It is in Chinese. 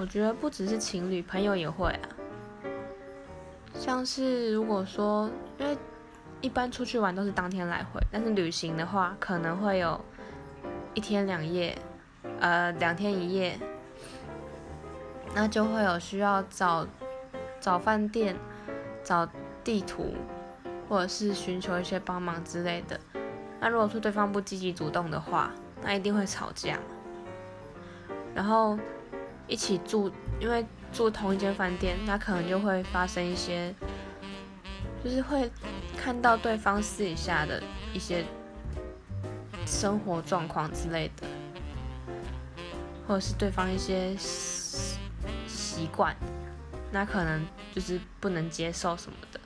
我觉得不只是情侣，朋友也会啊。像是如果说，因为一般出去玩都是当天来回，但是旅行的话可能会有一天两夜，呃，两天一夜，那就会有需要找找饭店、找地图，或者是寻求一些帮忙之类的。那如果说对方不积极主动的话，那一定会吵架。然后一起住，因为住同一间饭店，那可能就会发生一些，就是会看到对方私底下的一些生活状况之类的，或者是对方一些习惯，那可能就是不能接受什么的。